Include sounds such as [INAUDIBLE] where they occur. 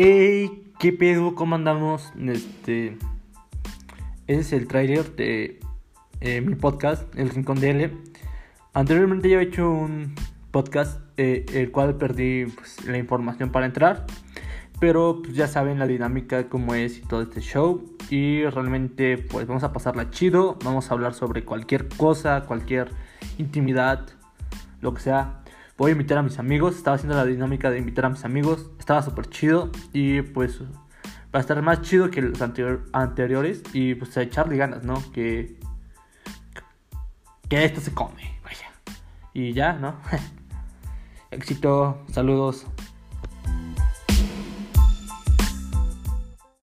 Hey, ¿qué pedo? ¿Cómo andamos? Este. Ese es el trailer de eh, mi podcast, El Rincón de L. Anteriormente yo he hecho un podcast, eh, el cual perdí pues, la información para entrar. Pero pues, ya saben la dinámica, cómo es y todo este show. Y realmente, pues vamos a pasarla chido. Vamos a hablar sobre cualquier cosa, cualquier intimidad, lo que sea voy a invitar a mis amigos. Estaba haciendo la dinámica de invitar a mis amigos. Estaba súper chido. Y pues va a estar más chido que los anteriores. Y pues a echarle ganas, ¿no? Que, que esto se come. Vaya. Y ya, ¿no? [LAUGHS] Éxito. Saludos.